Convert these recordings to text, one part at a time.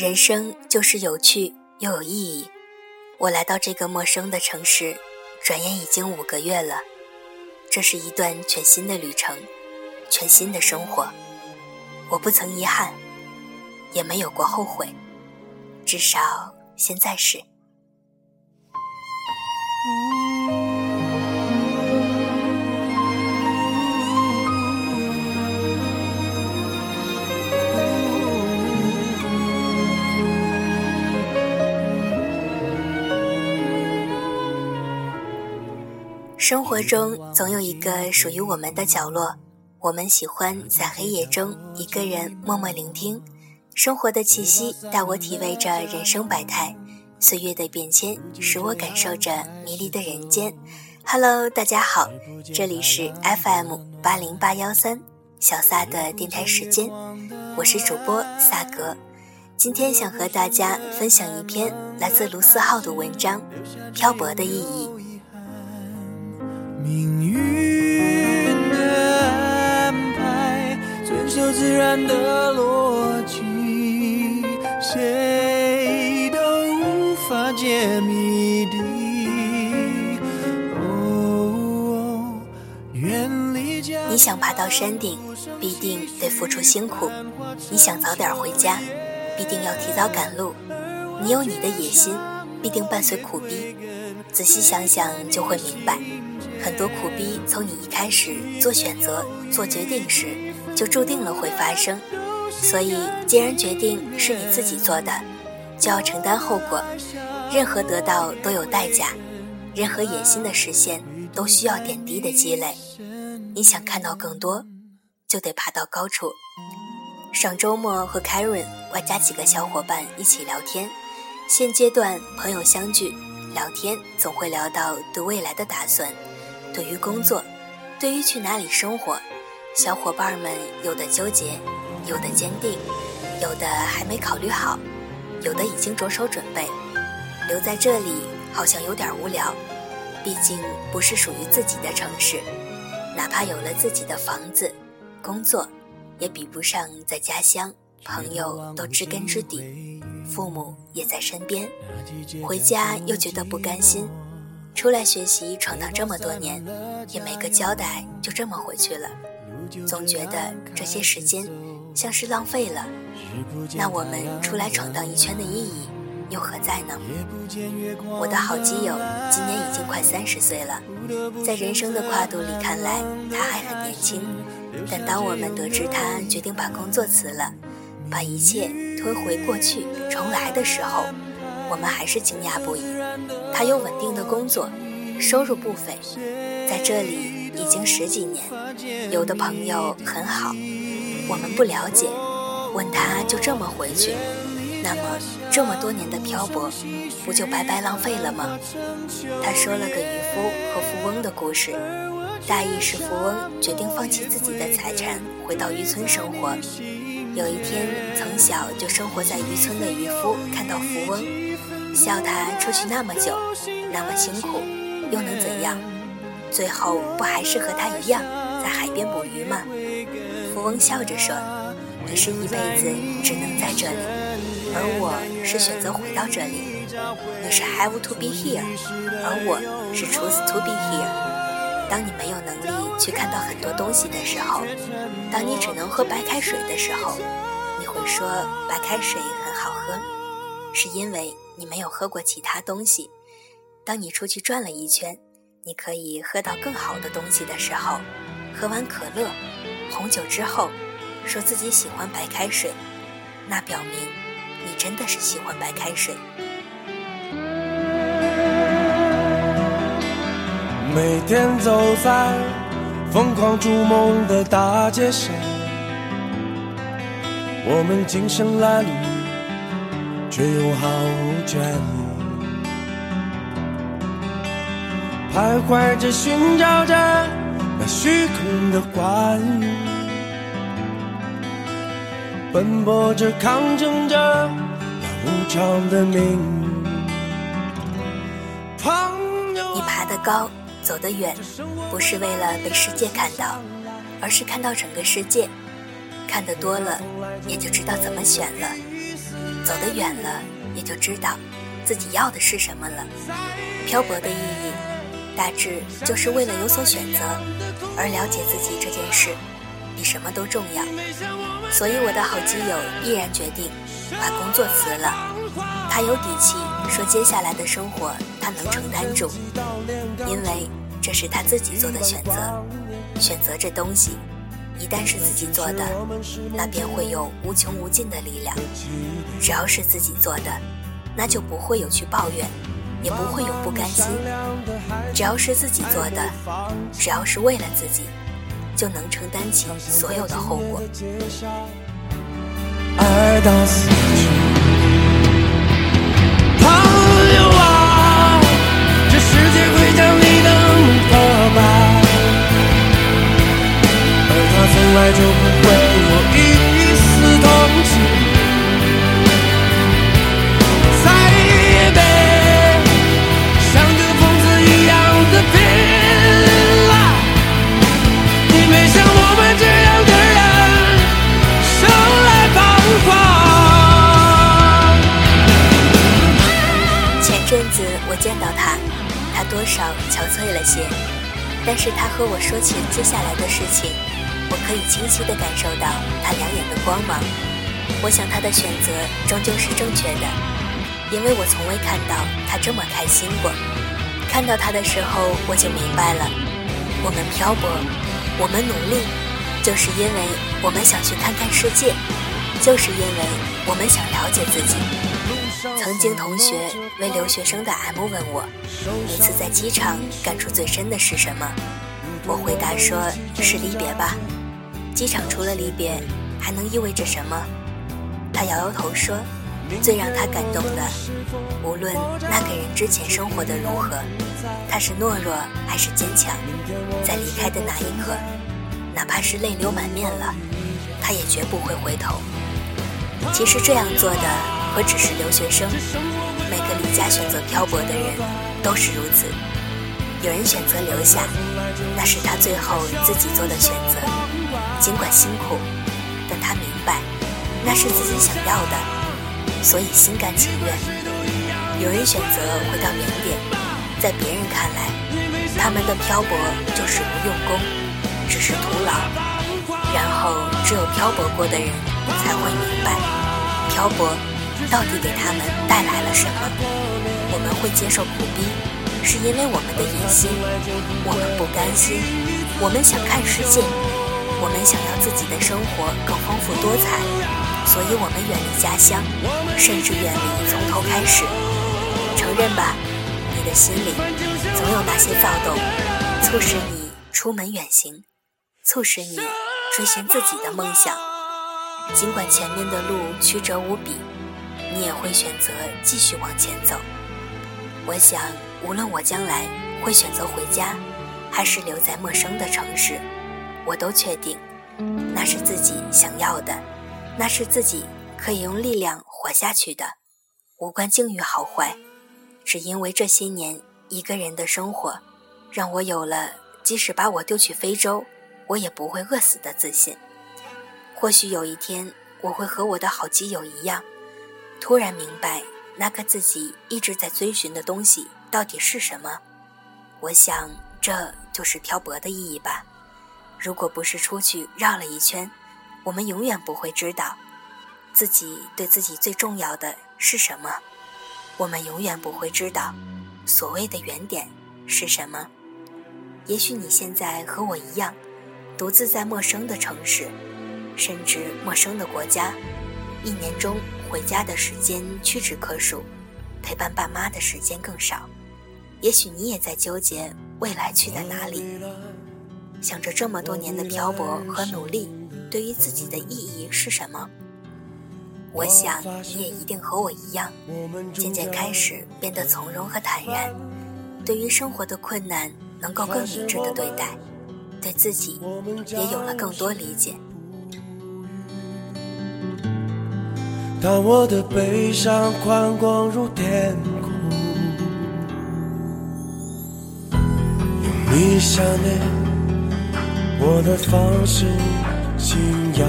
人生就是有趣又有意义。我来到这个陌生的城市，转眼已经五个月了。这是一段全新的旅程，全新的生活。我不曾遗憾，也没有过后悔，至少现在是。生活中总有一个属于我们的角落，我们喜欢在黑夜中一个人默默聆听，生活的气息带我体味着人生百态，岁月的变迁使我感受着迷离的人间。Hello，大家好，这里是 FM 八零八幺三小撒的电台时间，我是主播萨格，今天想和大家分享一篇来自卢思浩的文章《漂泊的意义》。命运的安排，遵守自然的逻辑，谁都无法解谜底。你想爬到山顶，必定得付出辛苦；你想早点回家，必定要提早赶路。你有你的野心，必定伴随苦逼。仔细想想，就会明白。很多苦逼从你一开始做选择、做决定时，就注定了会发生。所以，既然决定是你自己做的，就要承担后果。任何得到都有代价，任何野心的实现都需要点滴的积累。你想看到更多，就得爬到高处。上周末和 Karen 外加几个小伙伴一起聊天，现阶段朋友相聚聊天，总会聊到对未来的打算。对于工作，对于去哪里生活，小伙伴们有的纠结，有的坚定，有的还没考虑好，有的已经着手准备。留在这里好像有点无聊，毕竟不是属于自己的城市，哪怕有了自己的房子、工作，也比不上在家乡，朋友都知根知底，父母也在身边，回家又觉得不甘心。出来学习闯荡这么多年，也没个交代，就这么回去了，总觉得这些时间像是浪费了。那我们出来闯荡一圈的意义又何在呢？我的好基友今年已经快三十岁了，在人生的跨度里看来他还很年轻，但当我们得知他决定把工作辞了，把一切推回过去重来的时候，我们还是惊讶不已。他有稳定的工作，收入不菲，在这里已经十几年。有的朋友很好，我们不了解，问他就这么回去，那么这么多年的漂泊，不就白白浪费了吗？他说了个渔夫和富翁的故事，大意是富翁决定放弃自己的财产，回到渔村生活。有一天，从小就生活在渔村的渔夫看到富翁，笑他出去那么久，那么辛苦，又能怎样？最后不还是和他一样在海边捕鱼吗？富翁笑着说：“你是一辈子只能在这里，而我是选择回到这里。你是 have to be here，而我是 choose to be here。”当你没有能力去看到很多东西的时候，当你只能喝白开水的时候，你会说白开水很好喝，是因为你没有喝过其他东西。当你出去转了一圈，你可以喝到更好的东西的时候，喝完可乐、红酒之后，说自己喜欢白开水，那表明你真的是喜欢白开水。每天走在疯狂逐梦的大街上，我们精神褴褛，却又毫无倦意，徘徊着寻找着那虚空的关，奔波着抗争着那无常的命运。你爬得高。走得远，不是为了被世界看到，而是看到整个世界。看得多了，也就知道怎么选了。走得远了，也就知道自己要的是什么了。漂泊的意义，大致就是为了有所选择，而了解自己这件事，比什么都重要。所以我的好基友毅然决定把工作辞了。他有底气说，接下来的生活能承担住，因为这是他自己做的选择。选择这东西，一旦是自己做的，那便会有无穷无尽的力量。只要是自己做的，那就不会有去抱怨，也不会有不甘心。只要是自己做的，只要是为了自己，就能承担起所有的后果。爱到死去。来就不会有一丝同情。在北，像个疯子一样的拼了。你没像我们这样的人生来彷徨。前阵子我见到他，他多少憔悴了些，但是他和我说起接下来的事情。可以清晰地感受到他两眼的光芒。我想他的选择终究是正确的，因为我从未看到他这么开心过。看到他的时候，我就明白了：我们漂泊，我们努力，就是因为我们想去看看世界，就是因为我们想了解自己。曾经同学为留学生的 M 问我，每次在机场感触最深的是什么？我回答说：是离别吧。机场除了离别，还能意味着什么？他摇摇头说：“最让他感动的，无论那个人之前生活的如何，他是懦弱还是坚强，在离开的那一刻，哪怕是泪流满面了，他也绝不会回头。其实这样做的何止是留学生，每个离家选择漂泊的人都是如此。有人选择留下，那是他最后自己做的选择。”尽管辛苦，但他明白，那是自己想要的，所以心甘情愿。有人选择回到原点，在别人看来，他们的漂泊就是不用功，只是徒劳。然后，只有漂泊过的人才会明白，漂泊到底给他们带来了什么。我们会接受苦逼，是因为我们的野心，我们不甘心，我们想看世界。我们想要自己的生活更丰富多彩，所以我们远离家乡，甚至远离从头开始。承认吧，你的心里总有那些躁动，促使你出门远行，促使你追寻自己的梦想。尽管前面的路曲折无比，你也会选择继续往前走。我想，无论我将来会选择回家，还是留在陌生的城市。我都确定，那是自己想要的，那是自己可以用力量活下去的，无关境遇好坏，只因为这些年一个人的生活，让我有了即使把我丢去非洲，我也不会饿死的自信。或许有一天，我会和我的好基友一样，突然明白那个自己一直在追寻的东西到底是什么。我想，这就是漂泊的意义吧。如果不是出去绕了一圈，我们永远不会知道自己对自己最重要的是什么。我们永远不会知道所谓的原点是什么。也许你现在和我一样，独自在陌生的城市，甚至陌生的国家，一年中回家的时间屈指可数，陪伴爸妈的时间更少。也许你也在纠结未来去在哪里。想着这么多年的漂泊和努力，对于自己的意义是什么？我想你也一定和我一样，渐渐开始变得从容和坦然，对于生活的困难能够更理智的对待，对自己也有了更多理解。当我的悲伤宽广如天空，有你想念。我的方式信仰，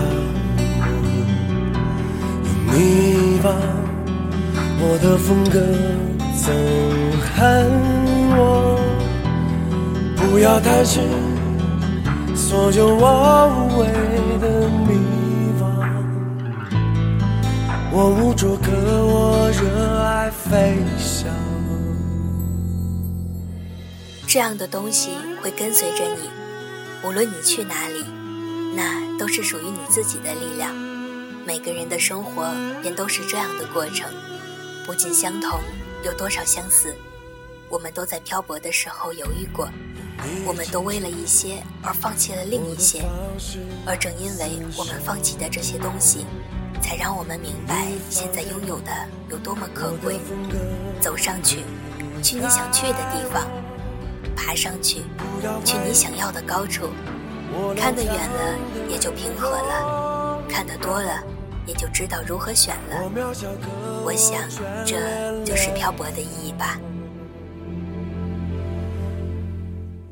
有你。方，我的风格憎恨我，不要太迟，所有我无谓的迷惘。我无着可我热爱飞翔。这样的东西会跟随着你，无论你去哪里，那都是属于你自己的力量。每个人的生活便都是这样的过程，不尽相同，有多少相似？我们都在漂泊的时候犹豫过，我们都为了一些而放弃了另一些，而正因为我们放弃的这些东西，才让我们明白现在拥有的有多么可贵。走上去，去你想去的地方；爬上去，去你想要的高处。看得远了，也就平和了；看得多了。也就知道如何选了。我想，这就是漂泊的意义吧。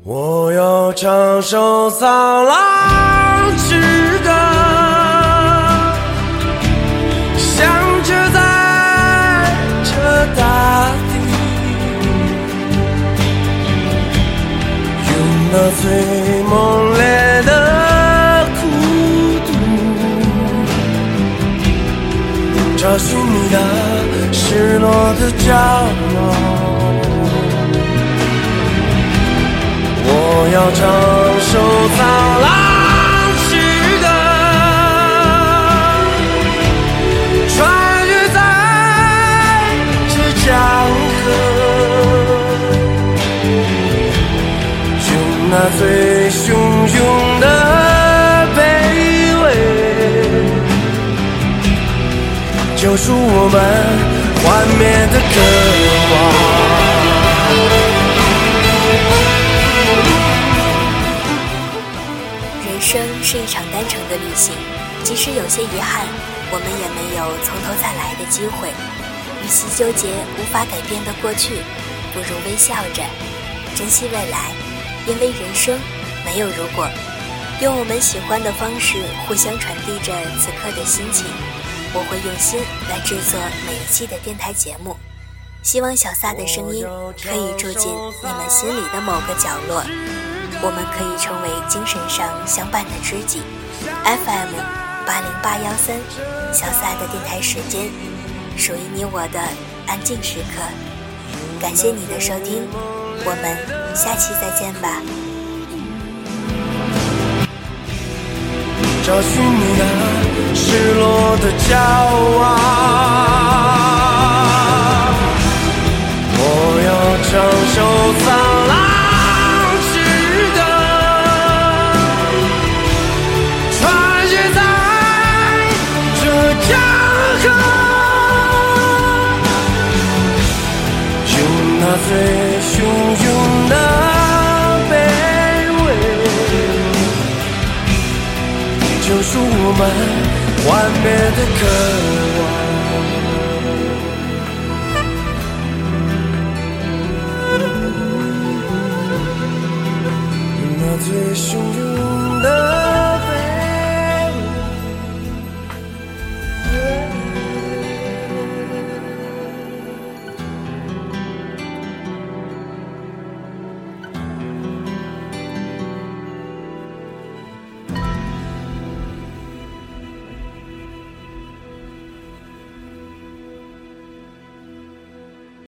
我要唱首苍狼之歌，那醉梦里。那最汹涌的卑微。救赎我们幻灭的渴望。人生是一场单程的旅行，即使有些遗憾，我们也没有从头再来的机会。与其纠结无法改变的过去，不如微笑着珍惜未来，因为人生没有如果。用我们喜欢的方式，互相传递着此刻的心情。我会用心来制作每一期的电台节目，希望小撒的声音可以住进你们心里的某个角落，我们可以成为精神上相伴的知己。FM 八零八幺三，小撒的电台时间，属于你我的安静时刻。感谢你的收听，我们下期再见吧。找寻你那失落的骄傲，完美的渴望。那最汹涌的